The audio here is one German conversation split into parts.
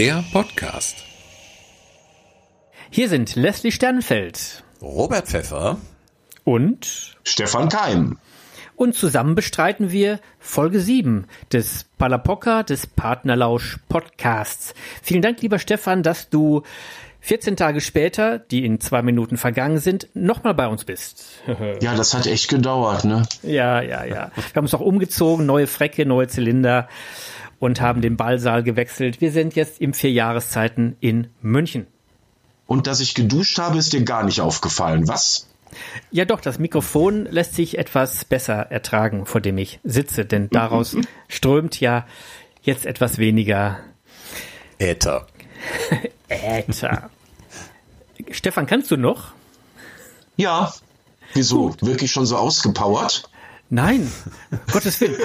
Der Podcast. Hier sind Leslie Sternfeld Robert Pfeffer und Stefan Keim. Und zusammen bestreiten wir Folge 7 des Palapoca des Partnerlausch Podcasts. Vielen Dank, lieber Stefan, dass du 14 Tage später, die in zwei Minuten vergangen sind, nochmal bei uns bist. ja, das hat echt gedauert, ne? Ja, ja, ja. Wir haben uns auch umgezogen, neue Frecke, neue Zylinder und haben den Ballsaal gewechselt. Wir sind jetzt im vier Jahreszeiten in München. Und dass ich geduscht habe, ist dir gar nicht aufgefallen, was? Ja doch, das Mikrofon lässt sich etwas besser ertragen, vor dem ich sitze, denn daraus strömt ja jetzt etwas weniger Äther. Äther. Stefan, kannst du noch? Ja. Wieso? Gut. Wirklich schon so ausgepowert? Nein, Gottes Willen.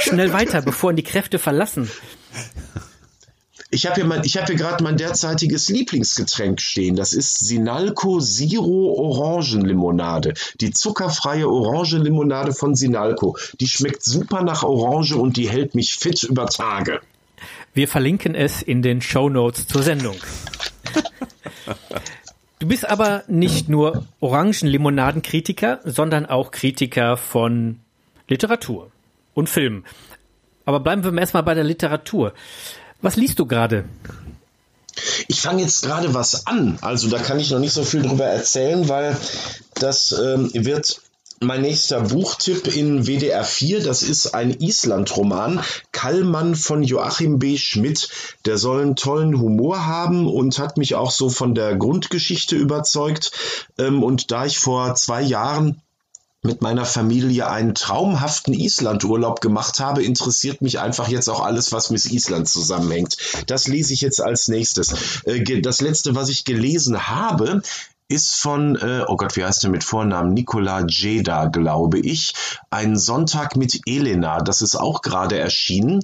Schnell weiter, bevor ihn die Kräfte verlassen. Ich habe hier, mein, ich hab hier gerade mein derzeitiges Lieblingsgetränk stehen. Das ist Sinalco Zero Orangenlimonade. Die zuckerfreie Orangenlimonade von Sinalco. Die schmeckt super nach Orange und die hält mich fit über Tage. Wir verlinken es in den Show Notes zur Sendung. Du bist aber nicht nur Orangenlimonadenkritiker, sondern auch Kritiker von Literatur und Film. Aber bleiben wir erstmal bei der Literatur. Was liest du gerade? Ich fange jetzt gerade was an. Also da kann ich noch nicht so viel drüber erzählen, weil das ähm, wird mein nächster Buchtipp in WDR 4, das ist ein Island-Roman, Kallmann von Joachim B. Schmidt. Der soll einen tollen Humor haben und hat mich auch so von der Grundgeschichte überzeugt. Ähm, und da ich vor zwei Jahren mit meiner Familie einen traumhaften Islandurlaub gemacht habe, interessiert mich einfach jetzt auch alles, was mit Island zusammenhängt. Das lese ich jetzt als nächstes. Äh, das letzte, was ich gelesen habe, ist von, äh, oh Gott, wie heißt der mit Vornamen? Nikola Jeda, glaube ich. Ein Sonntag mit Elena. Das ist auch gerade erschienen.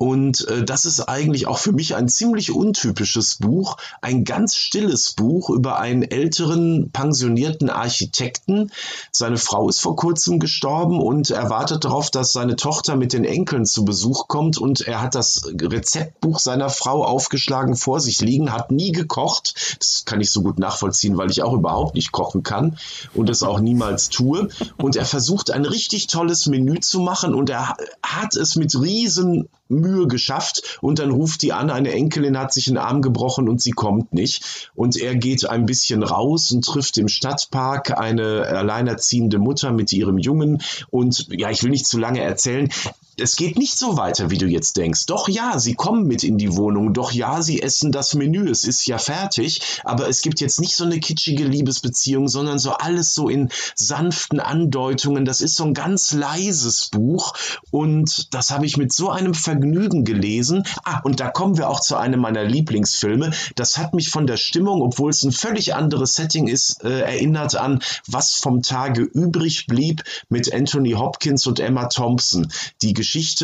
Und äh, das ist eigentlich auch für mich ein ziemlich untypisches Buch, ein ganz stilles Buch über einen älteren pensionierten Architekten. Seine Frau ist vor kurzem gestorben und er wartet darauf, dass seine Tochter mit den Enkeln zu Besuch kommt und er hat das Rezeptbuch seiner Frau aufgeschlagen vor sich liegen, hat nie gekocht. Das kann ich so gut nachvollziehen, weil ich auch überhaupt nicht kochen kann und es auch niemals tue. Und er versucht ein richtig tolles Menü zu machen und er hat es mit riesen Mühe geschafft und dann ruft die an, eine Enkelin hat sich einen Arm gebrochen und sie kommt nicht. Und er geht ein bisschen raus und trifft im Stadtpark eine alleinerziehende Mutter mit ihrem Jungen. Und ja, ich will nicht zu lange erzählen es geht nicht so weiter, wie du jetzt denkst. Doch ja, sie kommen mit in die Wohnung. Doch ja, sie essen das Menü. Es ist ja fertig. Aber es gibt jetzt nicht so eine kitschige Liebesbeziehung, sondern so alles so in sanften Andeutungen. Das ist so ein ganz leises Buch. Und das habe ich mit so einem Vergnügen gelesen. Ah, und da kommen wir auch zu einem meiner Lieblingsfilme. Das hat mich von der Stimmung, obwohl es ein völlig anderes Setting ist, äh, erinnert an Was vom Tage übrig blieb mit Anthony Hopkins und Emma Thompson. Die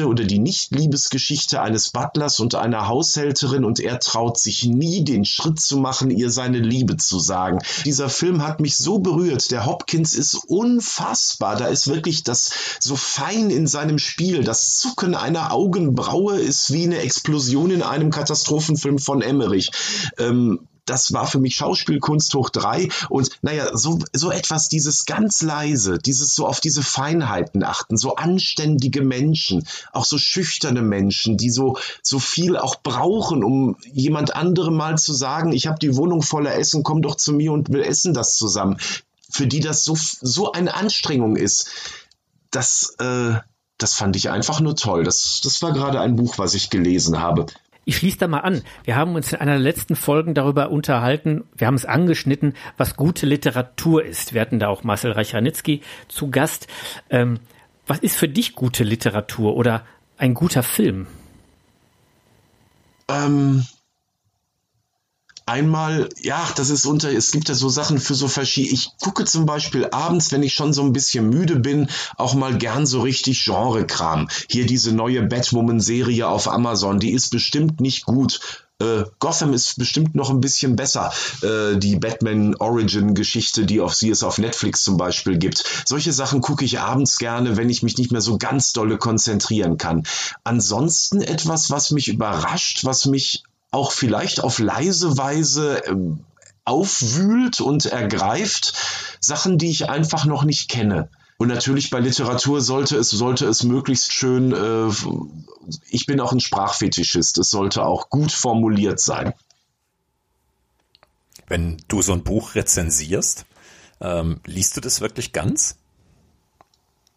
oder die Nicht-Liebesgeschichte eines Butlers und einer Haushälterin und er traut sich nie den Schritt zu machen, ihr seine Liebe zu sagen. Dieser Film hat mich so berührt. Der Hopkins ist unfassbar. Da ist wirklich das so fein in seinem Spiel. Das Zucken einer Augenbraue ist wie eine Explosion in einem Katastrophenfilm von Emmerich. Ähm, das war für mich Schauspielkunst hoch drei. Und naja, so, so etwas, dieses ganz leise, dieses so auf diese Feinheiten achten, so anständige Menschen, auch so schüchterne Menschen, die so, so viel auch brauchen, um jemand anderem mal zu sagen, ich habe die Wohnung voller Essen, komm doch zu mir und wir essen das zusammen. Für die das so, so eine Anstrengung ist, das, äh, das fand ich einfach nur toll. Das, das war gerade ein Buch, was ich gelesen habe. Ich schließe da mal an. Wir haben uns in einer der letzten Folgen darüber unterhalten, wir haben es angeschnitten, was gute Literatur ist. Wir hatten da auch Marcel Reichranitzky zu Gast. Ähm, was ist für dich gute Literatur oder ein guter Film? Ähm, Einmal, ja, das ist unter, es gibt ja so Sachen für so verschiedene. Ich gucke zum Beispiel abends, wenn ich schon so ein bisschen müde bin, auch mal gern so richtig Genre-Kram. Hier diese neue Batwoman-Serie auf Amazon, die ist bestimmt nicht gut. Äh, Gotham ist bestimmt noch ein bisschen besser. Äh, die Batman Origin Geschichte, die auf sie es auf Netflix zum Beispiel gibt. Solche Sachen gucke ich abends gerne, wenn ich mich nicht mehr so ganz dolle konzentrieren kann. Ansonsten etwas, was mich überrascht, was mich auch vielleicht auf leise Weise äh, aufwühlt und ergreift, Sachen, die ich einfach noch nicht kenne. Und natürlich bei Literatur sollte es, sollte es möglichst schön, äh, ich bin auch ein Sprachfetischist, es sollte auch gut formuliert sein. Wenn du so ein Buch rezensierst, ähm, liest du das wirklich ganz?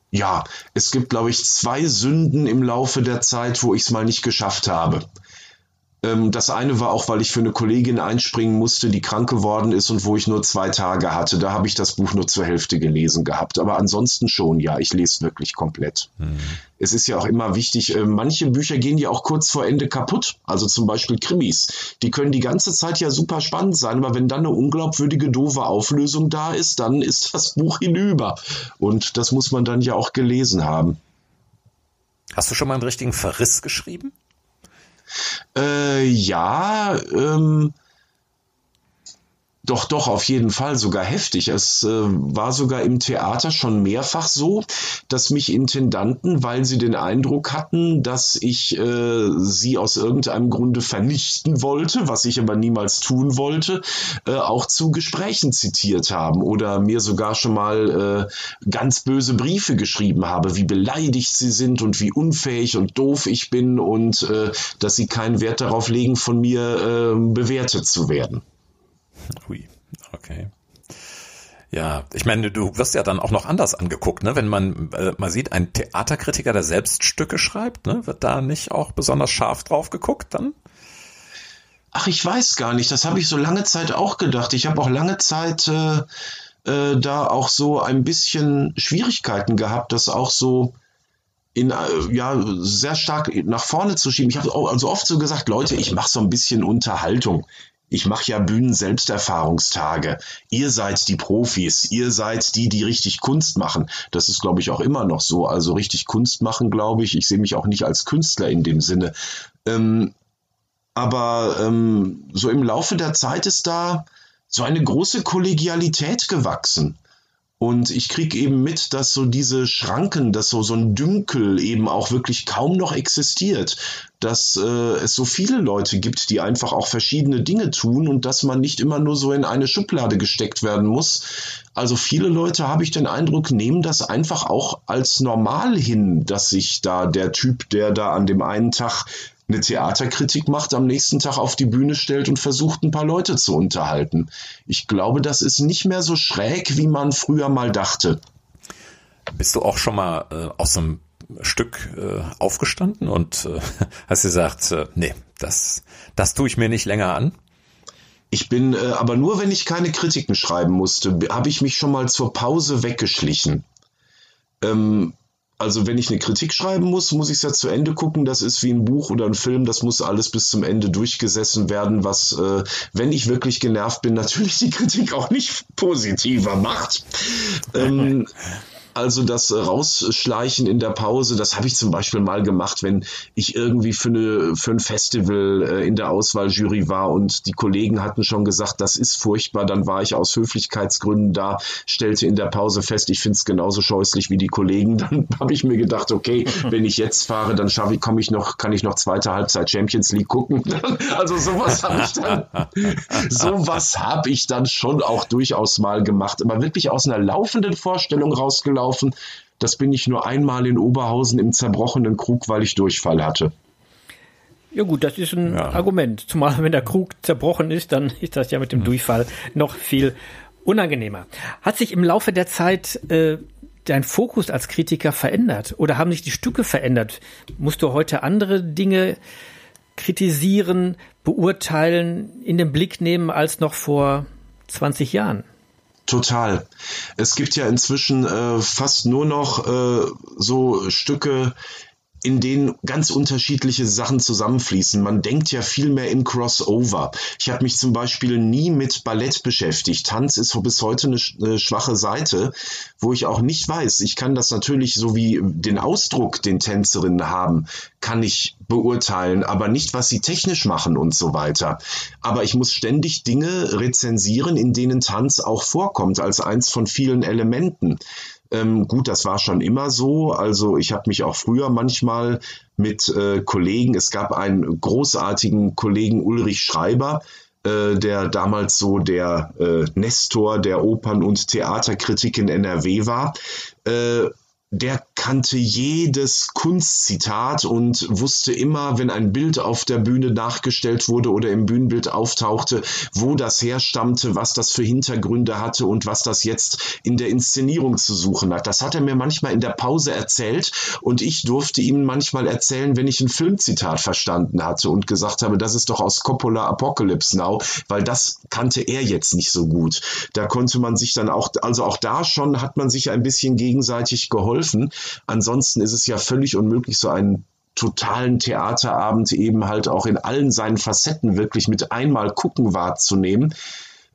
Ja, es gibt, glaube ich, zwei Sünden im Laufe der Zeit, wo ich es mal nicht geschafft habe. Ähm, das eine war auch, weil ich für eine Kollegin einspringen musste, die krank geworden ist und wo ich nur zwei Tage hatte. Da habe ich das Buch nur zur Hälfte gelesen gehabt. Aber ansonsten schon, ja, ich lese wirklich komplett. Mhm. Es ist ja auch immer wichtig, äh, manche Bücher gehen ja auch kurz vor Ende kaputt. Also zum Beispiel Krimis. Die können die ganze Zeit ja super spannend sein, aber wenn dann eine unglaubwürdige, doofe Auflösung da ist, dann ist das Buch hinüber. Und das muss man dann ja auch gelesen haben. Hast du schon mal einen richtigen Verriss geschrieben? Äh, ja, ähm, doch, doch, auf jeden Fall, sogar heftig. Es äh, war sogar im Theater schon mehrfach so, dass mich Intendanten, weil sie den Eindruck hatten, dass ich äh, sie aus irgendeinem Grunde vernichten wollte, was ich aber niemals tun wollte, äh, auch zu Gesprächen zitiert haben oder mir sogar schon mal äh, ganz böse Briefe geschrieben habe, wie beleidigt sie sind und wie unfähig und doof ich bin und äh, dass sie keinen Wert darauf legen, von mir äh, bewertet zu werden. Hui, okay. Ja, ich meine, du wirst ja dann auch noch anders angeguckt, ne? Wenn man äh, mal sieht, ein Theaterkritiker, der selbst Stücke schreibt, ne? Wird da nicht auch besonders scharf drauf geguckt dann? Ach, ich weiß gar nicht. Das habe ich so lange Zeit auch gedacht. Ich habe auch lange Zeit äh, äh, da auch so ein bisschen Schwierigkeiten gehabt, das auch so in, äh, ja, sehr stark nach vorne zu schieben. Ich habe also oft so gesagt, Leute, ich mache so ein bisschen Unterhaltung. Ich mache ja Bühnen-Selbsterfahrungstage. Ihr seid die Profis, ihr seid die, die richtig Kunst machen. Das ist, glaube ich, auch immer noch so. Also richtig Kunst machen, glaube ich. Ich sehe mich auch nicht als Künstler in dem Sinne. Ähm, aber ähm, so im Laufe der Zeit ist da so eine große Kollegialität gewachsen. Und ich kriege eben mit, dass so diese Schranken, dass so, so ein Dünkel eben auch wirklich kaum noch existiert. Dass äh, es so viele Leute gibt, die einfach auch verschiedene Dinge tun und dass man nicht immer nur so in eine Schublade gesteckt werden muss. Also viele Leute, habe ich den Eindruck, nehmen das einfach auch als normal hin, dass sich da der Typ, der da an dem einen Tag eine Theaterkritik macht, am nächsten Tag auf die Bühne stellt und versucht, ein paar Leute zu unterhalten. Ich glaube, das ist nicht mehr so schräg, wie man früher mal dachte. Bist du auch schon mal äh, aus einem Stück äh, aufgestanden und äh, hast gesagt, äh, nee, das, das tue ich mir nicht länger an? Ich bin äh, aber nur, wenn ich keine Kritiken schreiben musste, habe ich mich schon mal zur Pause weggeschlichen. Ähm, also wenn ich eine Kritik schreiben muss, muss ich es ja zu Ende gucken. Das ist wie ein Buch oder ein Film, das muss alles bis zum Ende durchgesessen werden, was, äh, wenn ich wirklich genervt bin, natürlich die Kritik auch nicht positiver macht. ähm, also das Rausschleichen in der Pause, das habe ich zum Beispiel mal gemacht, wenn ich irgendwie für, eine, für ein Festival äh, in der Auswahljury war und die Kollegen hatten schon gesagt, das ist furchtbar, dann war ich aus Höflichkeitsgründen da, stellte in der Pause fest, ich finde es genauso scheußlich wie die Kollegen. Dann habe ich mir gedacht, okay, wenn ich jetzt fahre, dann schaffe ich, komme ich noch, kann ich noch zweite Halbzeit Champions League gucken. also sowas habe ich dann, sowas habe ich dann schon auch durchaus mal gemacht, aber wirklich aus einer laufenden Vorstellung rausgelaufen gelaufen. Das bin ich nur einmal in Oberhausen im zerbrochenen Krug, weil ich Durchfall hatte. Ja gut, das ist ein ja. Argument. Zumal wenn der Krug zerbrochen ist, dann ist das ja mit dem Durchfall noch viel unangenehmer. Hat sich im Laufe der Zeit äh, dein Fokus als Kritiker verändert oder haben sich die Stücke verändert? Musst du heute andere Dinge kritisieren, beurteilen, in den Blick nehmen als noch vor 20 Jahren? Total. Es gibt ja inzwischen äh, fast nur noch äh, so Stücke, in denen ganz unterschiedliche Sachen zusammenfließen. Man denkt ja viel mehr im Crossover. Ich habe mich zum Beispiel nie mit Ballett beschäftigt. Tanz ist bis heute eine, eine, schwache Seite, wo ich auch nicht weiß. Ich kann das natürlich so wie den Ausdruck, den Tänzerinnen haben, kann ich beurteilen, aber nicht, was sie technisch machen und so weiter. Aber ich muss ständig Dinge rezensieren, in denen Tanz auch vorkommt, als eins von vielen Elementen. Ähm, gut, das war schon immer so. Also ich habe mich auch früher manchmal mit äh, Kollegen, es gab einen großartigen Kollegen Ulrich Schreiber, äh, der damals so der äh, Nestor der Opern- und Theaterkritik in NRW war. Der kannte jedes Kunstzitat und wusste immer, wenn ein Bild auf der Bühne nachgestellt wurde oder im Bühnenbild auftauchte, wo das herstammte, was das für Hintergründe hatte und was das jetzt in der Inszenierung zu suchen hat. Das hat er mir manchmal in der Pause erzählt und ich durfte ihm manchmal erzählen, wenn ich ein Filmzitat verstanden hatte und gesagt habe, das ist doch aus Coppola Apocalypse Now, weil das kannte er jetzt nicht so gut. Da konnte man sich dann auch, also auch da schon hat man sich ein bisschen gegenseitig geholfen geholfen. Ansonsten ist es ja völlig unmöglich, so einen totalen Theaterabend eben halt auch in allen seinen Facetten wirklich mit einmal gucken wahrzunehmen.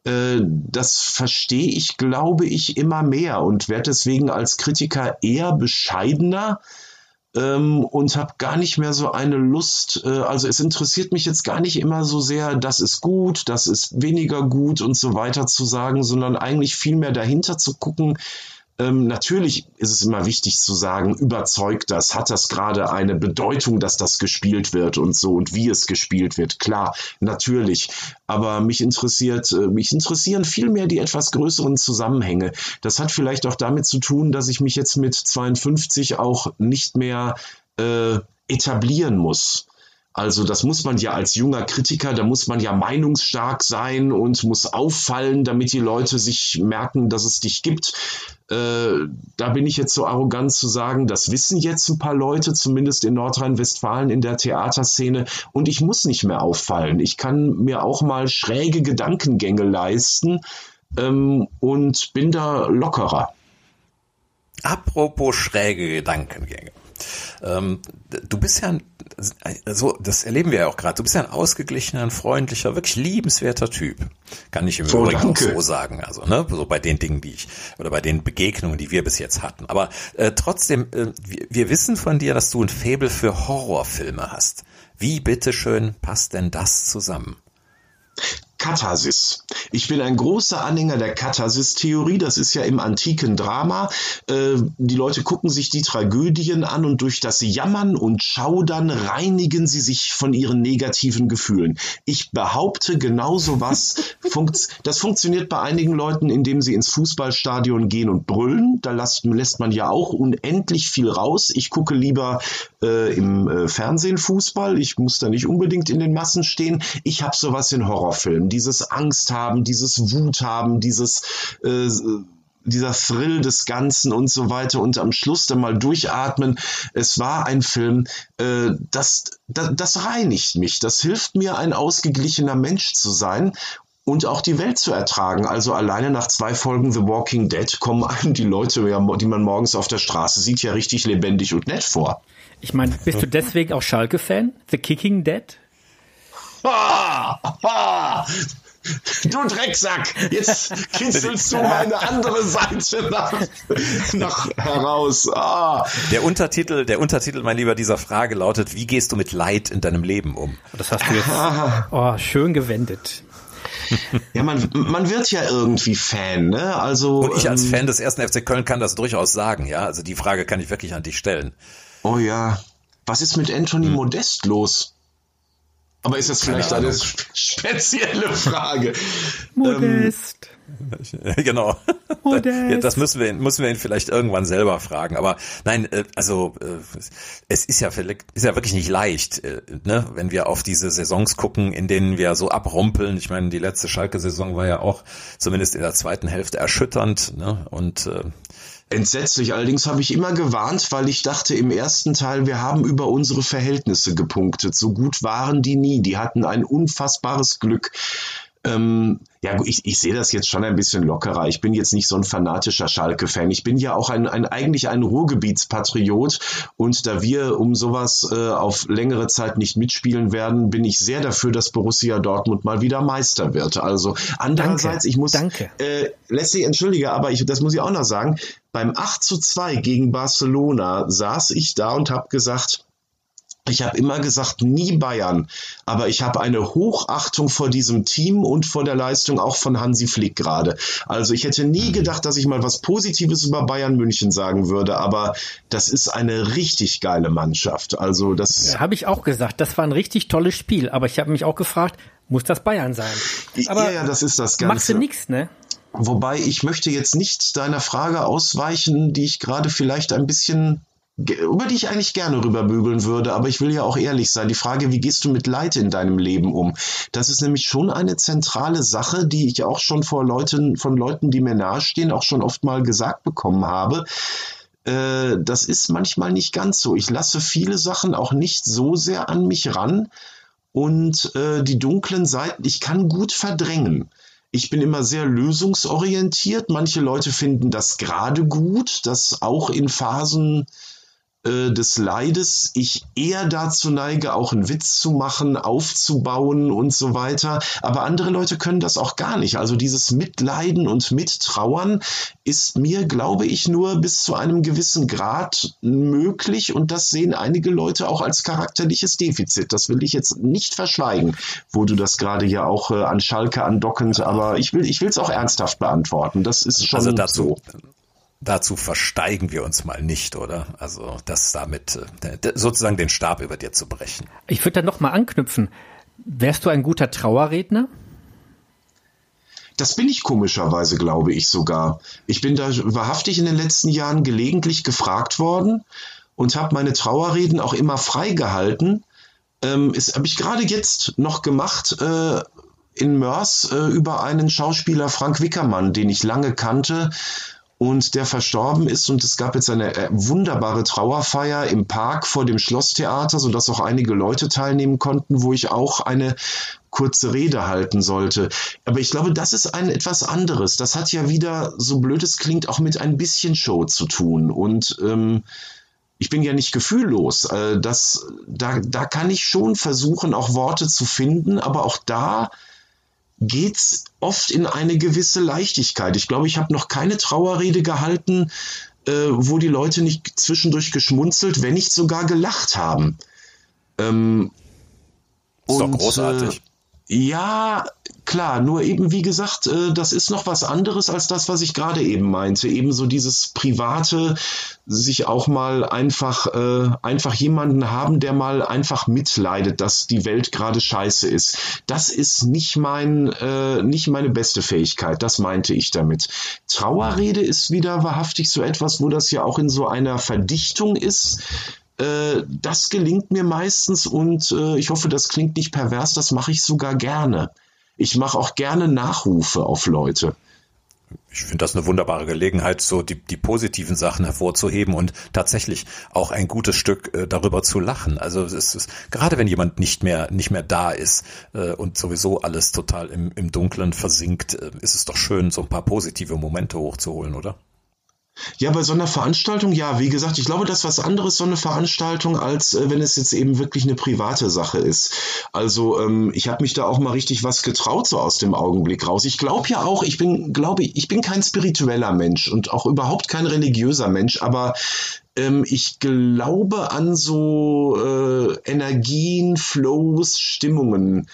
Äh, das verstehe ich, glaube ich, immer mehr und werde deswegen als Kritiker eher bescheidener ähm, und habe gar nicht mehr so eine Lust. Äh, also es interessiert mich jetzt gar nicht immer so sehr, das ist gut, das ist weniger gut und so weiter zu sagen, sondern eigentlich viel mehr dahinter zu gucken, ähm, natürlich ist es immer wichtig zu sagen, überzeugt das, hat das gerade eine Bedeutung, dass das gespielt wird und so und wie es gespielt wird. Klar, natürlich. Aber mich interessiert, äh, mich interessieren vielmehr die etwas größeren Zusammenhänge. Das hat vielleicht auch damit zu tun, dass ich mich jetzt mit 52 auch nicht mehr äh, etablieren muss. Also das muss man ja als junger Kritiker, da muss man ja meinungsstark sein und muss auffallen, damit die Leute sich merken, dass es dich gibt. Äh, da bin ich jetzt so arrogant zu sagen, das wissen jetzt ein paar Leute, zumindest in Nordrhein-Westfalen in der Theaterszene. Und ich muss nicht mehr auffallen. Ich kann mir auch mal schräge Gedankengänge leisten ähm, und bin da lockerer. Apropos schräge Gedankengänge. Ähm, du bist ja ein, so, das erleben wir ja auch gerade. Du bist ja ein ausgeglichener, ein freundlicher, wirklich liebenswerter Typ. Kann ich im so, Übrigen danke. auch so sagen. Also, ne, so bei den Dingen, die ich, oder bei den Begegnungen, die wir bis jetzt hatten. Aber äh, trotzdem, äh, wir, wir wissen von dir, dass du ein Faible für Horrorfilme hast. Wie bitteschön passt denn das zusammen? Katharsis. Ich bin ein großer Anhänger der Katharsis-Theorie. Das ist ja im antiken Drama. Äh, die Leute gucken sich die Tragödien an und durch das Jammern und Schaudern reinigen sie sich von ihren negativen Gefühlen. Ich behaupte, genauso was. funkt, das funktioniert bei einigen Leuten, indem sie ins Fußballstadion gehen und brüllen. Da lässt, lässt man ja auch unendlich viel raus. Ich gucke lieber äh, im äh, Fernsehen Fußball. Ich muss da nicht unbedingt in den Massen stehen. Ich habe sowas in Horrorfilmen dieses Angst haben, dieses Wut haben, dieses äh, dieser Thrill des Ganzen und so weiter und am Schluss dann mal durchatmen. Es war ein Film, äh, das, das, das reinigt mich. Das hilft mir, ein ausgeglichener Mensch zu sein und auch die Welt zu ertragen. Also alleine nach zwei Folgen The Walking Dead kommen einem die Leute, die man morgens auf der Straße sieht, ja richtig lebendig und nett vor. Ich meine, bist du deswegen auch Schalke-Fan? The Kicking Dead? Ha, ha, du Drecksack, jetzt kitzelst du meine andere Seite nach, nach heraus. Ah. Der Untertitel, der Untertitel, mein Lieber, dieser Frage lautet, wie gehst du mit Leid in deinem Leben um? Das hast du jetzt oh, schön gewendet. Ja, man, man wird ja irgendwie Fan, ne? Also. Und ich als ähm, Fan des ersten FC Köln kann das durchaus sagen, ja. Also die Frage kann ich wirklich an dich stellen. Oh ja. Was ist mit Anthony hm. Modest los? Aber ist das vielleicht eine spezielle Frage? Modest. Ähm, genau. Modest. Das müssen wir, müssen wir ihn vielleicht irgendwann selber fragen. Aber nein, äh, also äh, es ist ja, ist ja wirklich nicht leicht, äh, ne? wenn wir auf diese Saisons gucken, in denen wir so abrumpeln. Ich meine, die letzte Schalke-Saison war ja auch zumindest in der zweiten Hälfte erschütternd. Ne? Und Entsetzlich. Allerdings habe ich immer gewarnt, weil ich dachte im ersten Teil, wir haben über unsere Verhältnisse gepunktet. So gut waren die nie. Die hatten ein unfassbares Glück. Ähm, ja, ich, ich sehe das jetzt schon ein bisschen lockerer. Ich bin jetzt nicht so ein fanatischer Schalke-Fan. Ich bin ja auch ein, ein eigentlich ein Ruhrgebietspatriot und da wir um sowas äh, auf längere Zeit nicht mitspielen werden, bin ich sehr dafür, dass Borussia Dortmund mal wieder Meister wird. Also andererseits, danke, ich muss, danke. Äh, Leslie, entschuldige, aber ich, das muss ich auch noch sagen, beim 8 zu 2 gegen Barcelona saß ich da und habe gesagt, ich habe immer gesagt, nie Bayern, aber ich habe eine Hochachtung vor diesem Team und vor der Leistung auch von Hansi Flick gerade. Also ich hätte nie gedacht, dass ich mal was Positives über Bayern München sagen würde, aber das ist eine richtig geile Mannschaft. Also das ja, habe ich auch gesagt. Das war ein richtig tolles Spiel, aber ich habe mich auch gefragt, muss das Bayern sein? Aber ja, ja, das ist das Ganze. Machst du nichts, ne? Wobei ich möchte jetzt nicht deiner Frage ausweichen, die ich gerade vielleicht ein bisschen über die ich eigentlich gerne rüberbügeln würde, aber ich will ja auch ehrlich sein. Die Frage, wie gehst du mit Leid in deinem Leben um? Das ist nämlich schon eine zentrale Sache, die ich auch schon vor Leuten, von Leuten, die mir nahestehen, auch schon oft mal gesagt bekommen habe. Äh, das ist manchmal nicht ganz so. Ich lasse viele Sachen auch nicht so sehr an mich ran und äh, die dunklen Seiten, ich kann gut verdrängen. Ich bin immer sehr lösungsorientiert. Manche Leute finden das gerade gut, dass auch in Phasen äh, des Leides ich eher dazu neige, auch einen Witz zu machen, aufzubauen und so weiter. Aber andere Leute können das auch gar nicht. Also dieses Mitleiden und Mittrauern ist mir, glaube ich, nur bis zu einem gewissen Grad möglich. Und das sehen einige Leute auch als charakterliches Defizit. Das will ich jetzt nicht verschweigen, wo du das gerade ja auch äh, an Schalke andockend, aber ich will ich es auch ernsthaft beantworten. Das ist schon also dazu, so dazu versteigen wir uns mal nicht, oder? Also das damit äh, sozusagen den Stab über dir zu brechen. Ich würde da noch mal anknüpfen. Wärst du ein guter Trauerredner? Das bin ich komischerweise, glaube ich sogar. Ich bin da wahrhaftig in den letzten Jahren gelegentlich gefragt worden und habe meine Trauerreden auch immer freigehalten. Ähm, ist habe ich gerade jetzt noch gemacht äh, in Mörs äh, über einen Schauspieler Frank Wickermann, den ich lange kannte und der verstorben ist. Und es gab jetzt eine äh, wunderbare Trauerfeier im Park vor dem Schlosstheater, sodass auch einige Leute teilnehmen konnten, wo ich auch eine kurze Rede halten sollte. Aber ich glaube, das ist ein etwas anderes. Das hat ja wieder, so blöd es klingt, auch mit ein bisschen Show zu tun. Und ähm, ich bin ja nicht gefühllos. Äh, das, da, da kann ich schon versuchen, auch Worte zu finden, aber auch da geht's oft in eine gewisse Leichtigkeit. Ich glaube, ich habe noch keine Trauerrede gehalten, äh, wo die Leute nicht zwischendurch geschmunzelt, wenn nicht sogar gelacht haben. Ähm, ist und, doch großartig. Ja, klar, nur eben wie gesagt, äh, das ist noch was anderes als das, was ich gerade eben meinte. Ebenso dieses private, sich auch mal einfach, äh, einfach jemanden haben, der mal einfach mitleidet, dass die Welt gerade scheiße ist. Das ist nicht mein, äh, nicht meine beste Fähigkeit. Das meinte ich damit. Trauerrede ist wieder wahrhaftig so etwas, wo das ja auch in so einer Verdichtung ist äh, das gelingt mir meistens und äh, ich hoffe, das klingt nicht pervers, das mache ich sogar gerne. Ich mache auch gerne Nachrufe auf Leute. Ich finde das eine wunderbare Gelegenheit, so die, die positiven Sachen hervorzuheben und tatsächlich auch ein gutes Stück äh, darüber zu lachen. Also es ist, gerade wenn jemand nicht mehr nicht mehr da ist äh, und sowieso alles total im, im Dunklen versinkt, äh, ist es doch schön, so ein paar positive Momente hochzuholen, oder? Ja, bei so einer Veranstaltung, ja, wie gesagt, ich glaube, das ist was anderes, so eine Veranstaltung, als äh, wenn es jetzt eben wirklich eine private Sache ist. Also ähm, ich habe mich da auch mal richtig was getraut, so aus dem Augenblick raus. Ich glaube ja auch, ich bin, glaube ich, ich bin kein spiritueller Mensch und auch überhaupt kein religiöser Mensch, aber ähm, ich glaube an so äh, Energien, Flows, Stimmungen,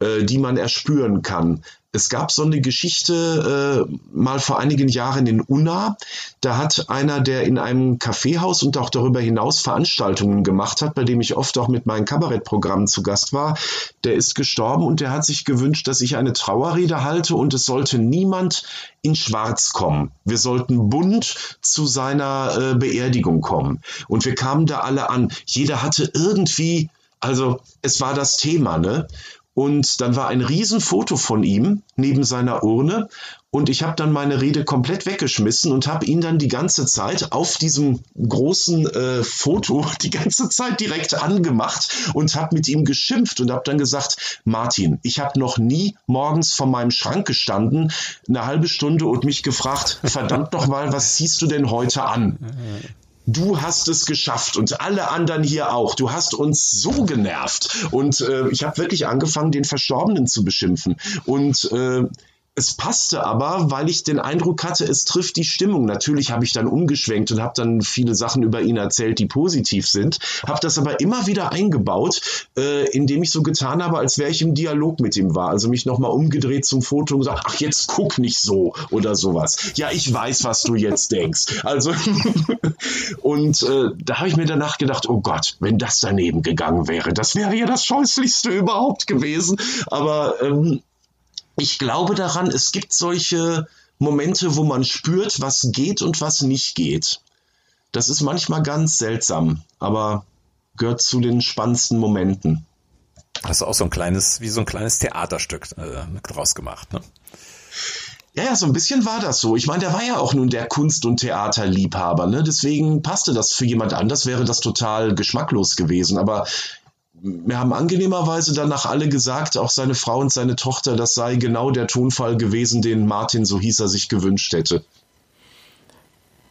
äh, die man erspüren kann. Es gab so eine Geschichte äh, mal vor einigen Jahren in Unna. Da hat einer, der in einem Kaffeehaus und auch darüber hinaus Veranstaltungen gemacht hat, bei dem ich oft auch mit meinen Kabarettprogrammen zu Gast war, der ist gestorben und der hat sich gewünscht, dass ich eine Trauerrede halte und es sollte niemand in Schwarz kommen. Wir sollten bunt zu seiner äh, Beerdigung kommen. Und wir kamen da alle an. Jeder hatte irgendwie, also es war das Thema, ne? Und dann war ein Riesenfoto von ihm neben seiner Urne und ich habe dann meine Rede komplett weggeschmissen und habe ihn dann die ganze Zeit auf diesem großen äh, Foto die ganze Zeit direkt angemacht und habe mit ihm geschimpft und habe dann gesagt, Martin, ich habe noch nie morgens vor meinem Schrank gestanden, eine halbe Stunde und mich gefragt, verdammt noch mal, was ziehst du denn heute an? Du hast es geschafft und alle anderen hier auch. Du hast uns so genervt. Und äh, ich habe wirklich angefangen, den Verstorbenen zu beschimpfen. Und äh, es passte aber, weil ich den Eindruck hatte, es trifft die Stimmung. Natürlich habe ich dann umgeschwenkt und habe dann viele Sachen über ihn erzählt, die positiv sind, habe das aber immer wieder eingebaut, äh, indem ich so getan habe, als wäre ich im Dialog mit ihm war. Also mich nochmal umgedreht zum Foto und gesagt, ach jetzt guck nicht so oder sowas. Ja, ich weiß, was du jetzt denkst. Also und äh, da habe ich mir danach gedacht, oh Gott, wenn das daneben gegangen wäre, das wäre ja das scheußlichste überhaupt gewesen. Aber ähm, ich glaube daran, es gibt solche Momente, wo man spürt, was geht und was nicht geht. Das ist manchmal ganz seltsam, aber gehört zu den spannendsten Momenten. Hast du auch so ein kleines, wie so ein kleines Theaterstück äh, draus gemacht, ne? Ja, ja, so ein bisschen war das so. Ich meine, der war ja auch nun der Kunst- und Theaterliebhaber, ne? Deswegen passte das für jemand anders, wäre das total geschmacklos gewesen. Aber mir haben angenehmerweise danach alle gesagt, auch seine Frau und seine Tochter, das sei genau der Tonfall gewesen, den Martin, so hieß er, sich gewünscht hätte.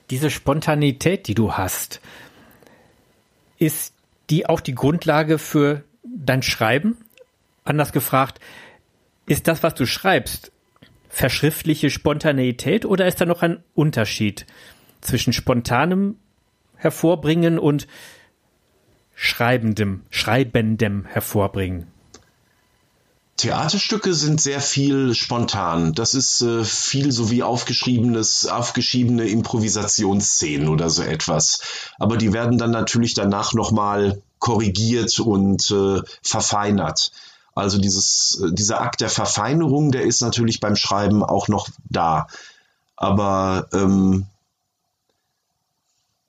Diese Spontanität, die du hast, ist die auch die Grundlage für dein Schreiben? Anders gefragt, ist das, was du schreibst, verschriftliche Spontaneität oder ist da noch ein Unterschied zwischen spontanem Hervorbringen und Schreibendem, Schreibendem hervorbringen? Theaterstücke sind sehr viel spontan. Das ist äh, viel so wie aufgeschriebenes, aufgeschriebene Improvisationsszenen oder so etwas. Aber die werden dann natürlich danach nochmal korrigiert und äh, verfeinert. Also dieses, äh, dieser Akt der Verfeinerung, der ist natürlich beim Schreiben auch noch da. Aber ähm,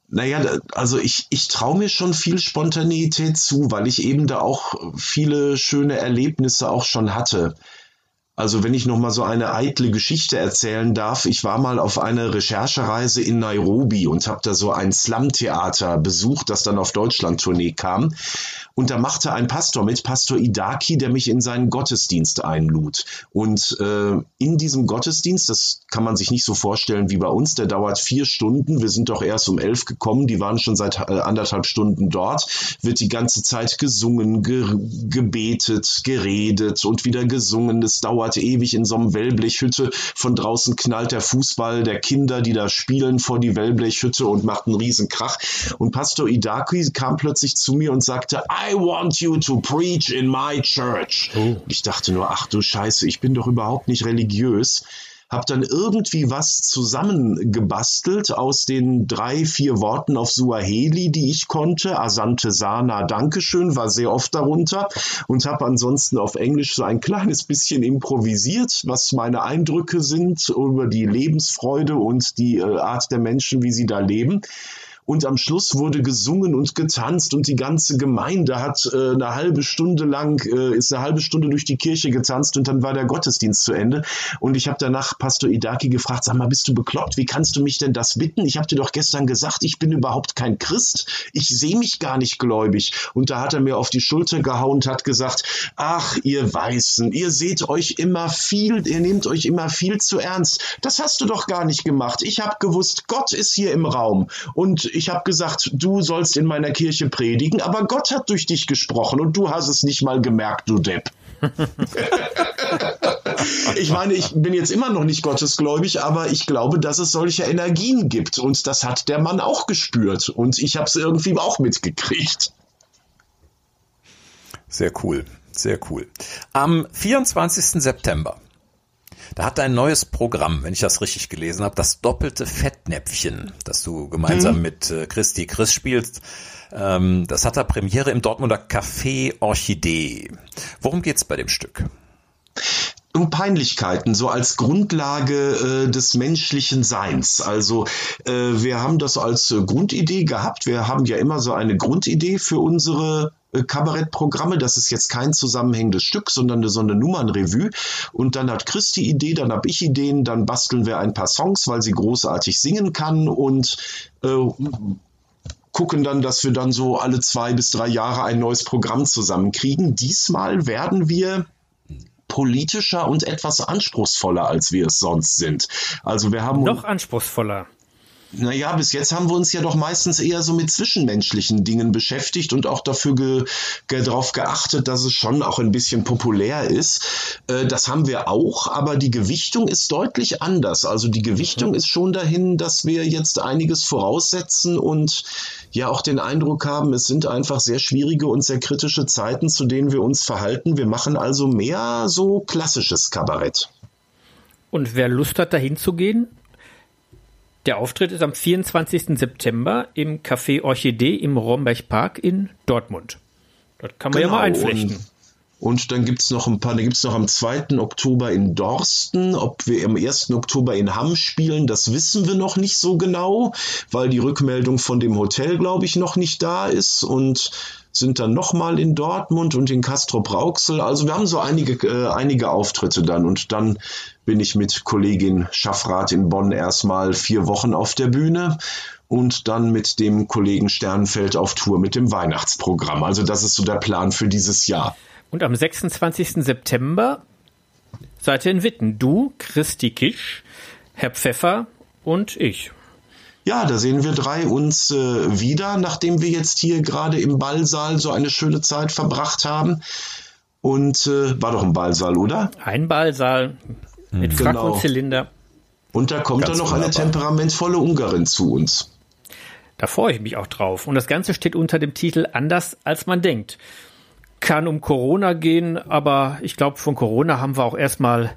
naja, also ich, ich traue mir schon viel Spontaneität zu, weil ich eben da auch viele schöne Erlebnisse auch schon hatte. Also wenn ich noch mal so eine eitle Geschichte erzählen darf, ich war mal auf einer Recherchereise in Nairobi und habe da so ein Slum-Theater besucht, das dann auf Deutschland-Tournee kam. Und da machte ein Pastor mit, Pastor Idaki, der mich in seinen Gottesdienst einlud. Und äh, in diesem Gottesdienst, das kann man sich nicht so vorstellen wie bei uns, der dauert vier Stunden. Wir sind doch erst um elf gekommen, die waren schon seit äh, anderthalb Stunden dort. Wird die ganze Zeit gesungen, ge gebetet, geredet und wieder gesungen. Es dauert ewig in so einem Wellblechhütte. Von draußen knallt der Fußball der Kinder, die da spielen, vor die Wellblechhütte und macht einen riesen Krach. Und Pastor Idaki kam plötzlich zu mir und sagte, I want you to preach in my church. Oh. Ich dachte nur, ach du Scheiße, ich bin doch überhaupt nicht religiös. Hab dann irgendwie was zusammengebastelt aus den drei, vier Worten auf Suaheli, die ich konnte. Asante Sana, Dankeschön, war sehr oft darunter. Und habe ansonsten auf Englisch so ein kleines bisschen improvisiert, was meine Eindrücke sind über die Lebensfreude und die äh, Art der Menschen, wie sie da leben und am Schluss wurde gesungen und getanzt und die ganze Gemeinde hat äh, eine halbe Stunde lang, äh, ist eine halbe Stunde durch die Kirche getanzt und dann war der Gottesdienst zu Ende und ich habe danach Pastor Idaki gefragt, sag mal, bist du bekloppt? Wie kannst du mich denn das bitten? Ich habe dir doch gestern gesagt, ich bin überhaupt kein Christ. Ich sehe mich gar nicht gläubig. Und da hat er mir auf die Schulter gehauen und hat gesagt, ach, ihr Weißen, ihr seht euch immer viel, ihr nehmt euch immer viel zu ernst. Das hast du doch gar nicht gemacht. Ich habe gewusst, Gott ist hier im Raum und ich habe gesagt, du sollst in meiner Kirche predigen, aber Gott hat durch dich gesprochen und du hast es nicht mal gemerkt, du Depp. ich meine, ich bin jetzt immer noch nicht gottesgläubig, aber ich glaube, dass es solche Energien gibt und das hat der Mann auch gespürt und ich habe es irgendwie auch mitgekriegt. Sehr cool, sehr cool. Am 24. September da hat dein neues Programm, wenn ich das richtig gelesen habe, das doppelte Fettnäpfchen, das du gemeinsam mhm. mit äh, Christi Chris spielst. Ähm, das hat da Premiere im Dortmunder Café Orchidee. Worum geht's bei dem Stück? um Peinlichkeiten, so als Grundlage äh, des menschlichen Seins. Also äh, wir haben das als äh, Grundidee gehabt. Wir haben ja immer so eine Grundidee für unsere Kabarettprogramme. Das ist jetzt kein zusammenhängendes Stück, sondern so eine Nummernrevue. Und dann hat Chris die Idee, dann habe ich Ideen, dann basteln wir ein paar Songs, weil sie großartig singen kann und äh, gucken dann, dass wir dann so alle zwei bis drei Jahre ein neues Programm zusammenkriegen. Diesmal werden wir politischer und etwas anspruchsvoller, als wir es sonst sind. Also wir haben noch anspruchsvoller. Naja, bis jetzt haben wir uns ja doch meistens eher so mit zwischenmenschlichen Dingen beschäftigt und auch dafür ge, ge, darauf geachtet, dass es schon auch ein bisschen populär ist. Äh, das haben wir auch, aber die Gewichtung ist deutlich anders. Also die Gewichtung mhm. ist schon dahin, dass wir jetzt einiges voraussetzen und ja auch den Eindruck haben, es sind einfach sehr schwierige und sehr kritische Zeiten, zu denen wir uns verhalten. Wir machen also mehr so klassisches Kabarett. Und wer Lust hat, dahin zu gehen, der Auftritt ist am 24. September im Café Orchidee im Romberg Park in Dortmund. Dort kann man genau, ja mal einflechten. Und, und dann gibt es noch ein paar, da gibt es noch am 2. Oktober in Dorsten. Ob wir am 1. Oktober in Hamm spielen, das wissen wir noch nicht so genau, weil die Rückmeldung von dem Hotel, glaube ich, noch nicht da ist. Und sind dann nochmal in Dortmund und in Castro Brauxel. Also wir haben so einige, äh, einige Auftritte dann und dann bin ich mit Kollegin Schaffrath in Bonn erstmal vier Wochen auf der Bühne und dann mit dem Kollegen Sternfeld auf Tour mit dem Weihnachtsprogramm. Also das ist so der Plan für dieses Jahr. Und am 26. September seid ihr in Witten. Du, Christi Kisch, Herr Pfeffer und ich. Ja, da sehen wir drei uns äh, wieder, nachdem wir jetzt hier gerade im Ballsaal so eine schöne Zeit verbracht haben. Und äh, war doch ein Ballsaal, oder? Ein Ballsaal mit Frack genau. und Zylinder. Und da kommt Ganz dann noch wunderbar. eine temperamentvolle Ungarin zu uns. Da freue ich mich auch drauf. Und das Ganze steht unter dem Titel Anders als man denkt. Kann um Corona gehen, aber ich glaube, von Corona haben wir auch erstmal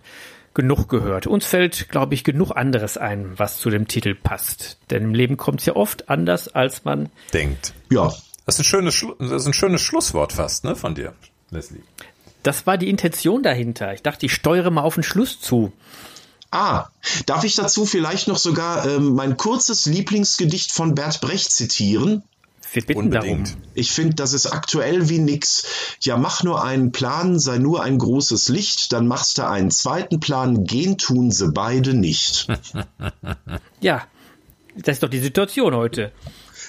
genug gehört. Uns fällt, glaube ich, genug anderes ein, was zu dem Titel passt. Denn im Leben kommt es ja oft anders, als man denkt. Ja. Das ist ein schönes, Schlu das ist ein schönes Schlusswort fast, ne, von dir, Leslie. Das war die Intention dahinter. Ich dachte, ich steuere mal auf den Schluss zu. Ah, darf ich dazu vielleicht noch sogar ähm, mein kurzes Lieblingsgedicht von Bert Brecht zitieren? Wir bitten Unbedingt. darum. Ich finde, das ist aktuell wie nix. Ja, mach nur einen Plan, sei nur ein großes Licht, dann machst du einen zweiten Plan, gehen tun sie beide nicht. ja, das ist doch die Situation heute.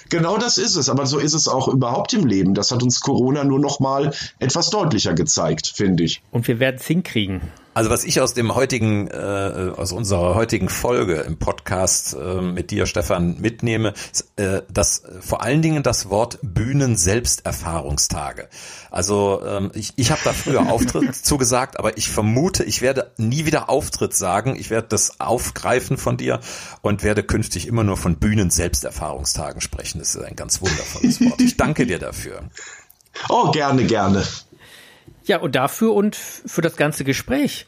Genau das ist es, aber so ist es auch überhaupt im Leben. Das hat uns Corona nur noch mal etwas deutlicher gezeigt, finde ich. Und wir werden es hinkriegen. Also was ich aus dem heutigen, äh, aus unserer heutigen Folge im Podcast äh, mit dir, Stefan, mitnehme, ist, äh, dass vor allen Dingen das Wort Bühnen-Selbsterfahrungstage. Also ähm, ich, ich habe da früher Auftritt zugesagt, aber ich vermute, ich werde nie wieder Auftritt sagen. Ich werde das aufgreifen von dir und werde künftig immer nur von Bühnen-Selbsterfahrungstagen sprechen. Das ist ein ganz wundervolles Wort. Ich danke dir dafür. Oh, gerne, gerne. Ja, und dafür und für das ganze Gespräch.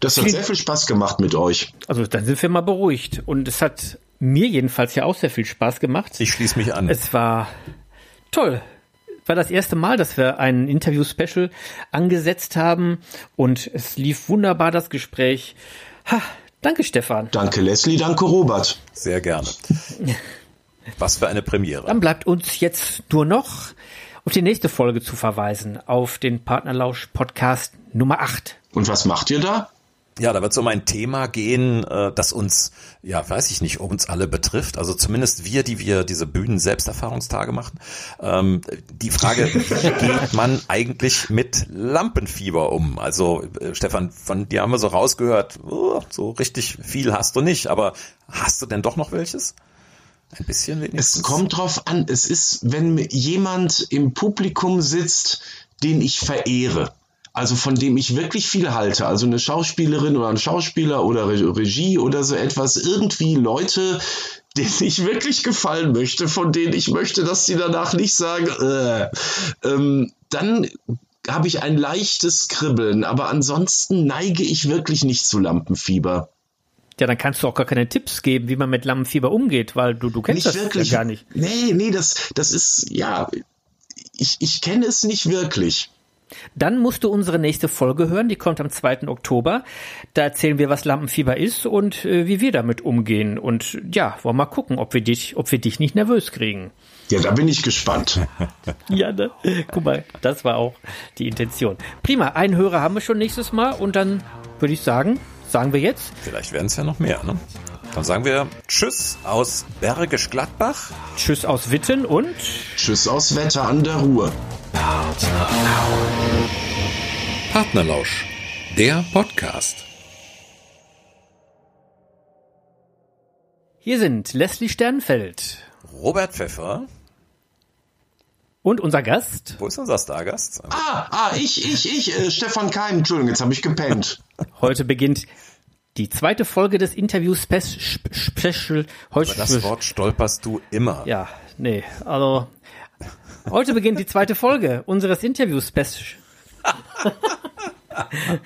Das hat sehr viel Spaß gemacht mit euch. Also dann sind wir mal beruhigt. Und es hat mir jedenfalls ja auch sehr viel Spaß gemacht. Ich schließe mich an. Es war toll. War das erste Mal, dass wir ein Interview-Special angesetzt haben und es lief wunderbar das Gespräch. Ha, danke Stefan. Danke Leslie, danke Robert. Sehr gerne. Was für eine Premiere. Dann bleibt uns jetzt nur noch auf die nächste Folge zu verweisen, auf den Partnerlausch Podcast Nummer 8. Und was macht ihr da? Ja, da wird es um ein Thema gehen, äh, das uns, ja, weiß ich nicht, uns alle betrifft. Also zumindest wir, die wir diese Bühnen-Selbsterfahrungstage machen. Ähm, die Frage, wie geht man eigentlich mit Lampenfieber um? Also, äh, Stefan, von dir haben wir so rausgehört, oh, so richtig viel hast du nicht, aber hast du denn doch noch welches? Ein bisschen wenigstens. Es kommt drauf an. Es ist, wenn jemand im Publikum sitzt, den ich verehre. Also von dem ich wirklich viel halte. Also eine Schauspielerin oder ein Schauspieler oder Regie oder so etwas. Irgendwie Leute, denen ich wirklich gefallen möchte, von denen ich möchte, dass sie danach nicht sagen, äh, ähm, dann habe ich ein leichtes Kribbeln. Aber ansonsten neige ich wirklich nicht zu Lampenfieber. Ja, dann kannst du auch gar keine Tipps geben, wie man mit Lampenfieber umgeht, weil du, du kennst nicht das wirklich. Ja gar nicht. Nee, nee, das, das ist, ja, ich, ich kenne es nicht wirklich. Dann musst du unsere nächste Folge hören, die kommt am 2. Oktober. Da erzählen wir, was Lampenfieber ist und äh, wie wir damit umgehen. Und ja, wollen mal gucken, ob wir dich, ob wir dich nicht nervös kriegen. Ja, da bin ich gespannt. ja, ne? Guck mal, das war auch die Intention. Prima, einen Hörer haben wir schon nächstes Mal und dann würde ich sagen, sagen wir jetzt. Vielleicht werden es ja noch mehr, ne? Dann sagen wir Tschüss aus Bergisch Gladbach. Tschüss aus Witten und Tschüss aus Wetter an der Ruhr. Partnerlausch, der Podcast. Hier sind Leslie Sternfeld. Robert Pfeffer. Und unser Gast? Wo ist unser Stargast? Ah, ah, ich, ich, ich, äh, Stefan Keim, Entschuldigung, jetzt habe ich gepennt. Heute beginnt die zweite Folge des Interviews Special. Heute Über das Wort stolperst du immer. Ja, nee, also heute beginnt die zweite Folge unseres Interviews Special.